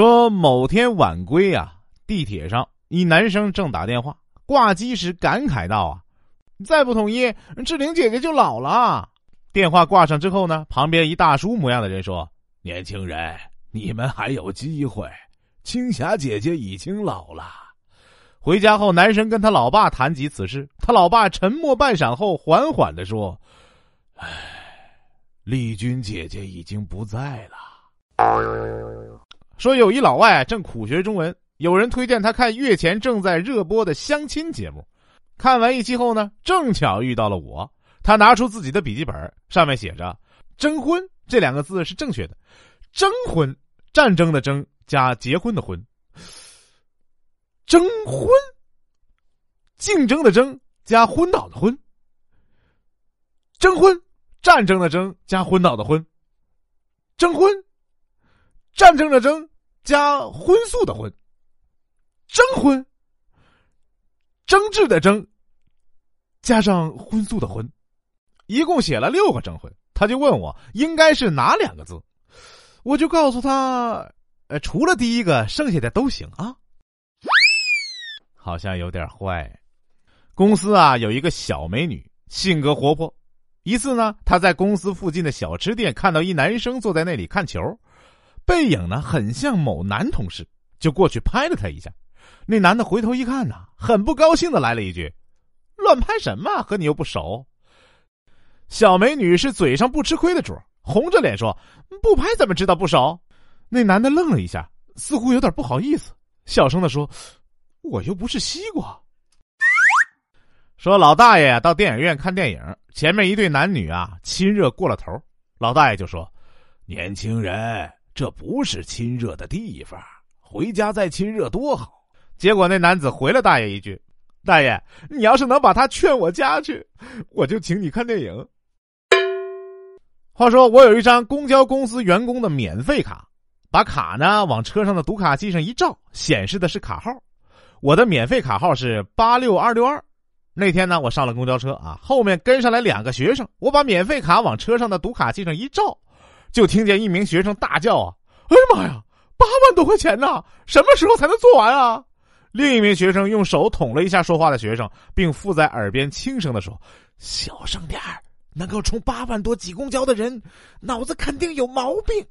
说某天晚归啊，地铁上一男生正打电话，挂机时感慨道：“啊，再不统一，志玲姐姐就老了。”电话挂上之后呢，旁边一大叔模样的人说：“年轻人，你们还有机会，青霞姐姐已经老了。”回家后，男生跟他老爸谈及此事，他老爸沉默半晌后，缓缓的说：“唉，丽君姐姐已经不在了。”说有一老外正苦学中文，有人推荐他看月前正在热播的相亲节目。看完一期后呢，正巧遇到了我。他拿出自己的笔记本，上面写着“征婚”这两个字是正确的，“征婚”战争的“征”加结婚的“婚”，“征婚”竞争的“争”加昏倒的“昏”，“征婚”战争的“争”加昏倒的“昏”，“征婚”战争的“争”。加荤素的荤，征婚，争执的争，加上荤素的荤，一共写了六个征婚。他就问我应该是哪两个字，我就告诉他，呃，除了第一个，剩下的都行啊。好像有点坏。公司啊有一个小美女，性格活泼。一次呢，她在公司附近的小吃店看到一男生坐在那里看球。背影呢，很像某男同事，就过去拍了他一下。那男的回头一看呢，很不高兴的来了一句：“乱拍什么？和你又不熟。”小美女是嘴上不吃亏的主，红着脸说：“不拍怎么知道不熟？”那男的愣了一下，似乎有点不好意思，小声的说：“我又不是西瓜。”说老大爷到电影院看电影，前面一对男女啊亲热过了头，老大爷就说：“年轻人。”这不是亲热的地方，回家再亲热多好。结果那男子回了大爷一句：“大爷，你要是能把他劝我家去，我就请你看电影。”话说我有一张公交公司员工的免费卡，把卡呢往车上的读卡器上一照，显示的是卡号。我的免费卡号是八六二六二。那天呢，我上了公交车啊，后面跟上来两个学生，我把免费卡往车上的读卡器上一照。就听见一名学生大叫：“啊！哎呀妈呀，八万多块钱呢！什么时候才能做完啊？”另一名学生用手捅了一下说话的学生，并附在耳边轻声的说：“小声点儿，能够充八万多挤公交的人，脑子肯定有毛病。”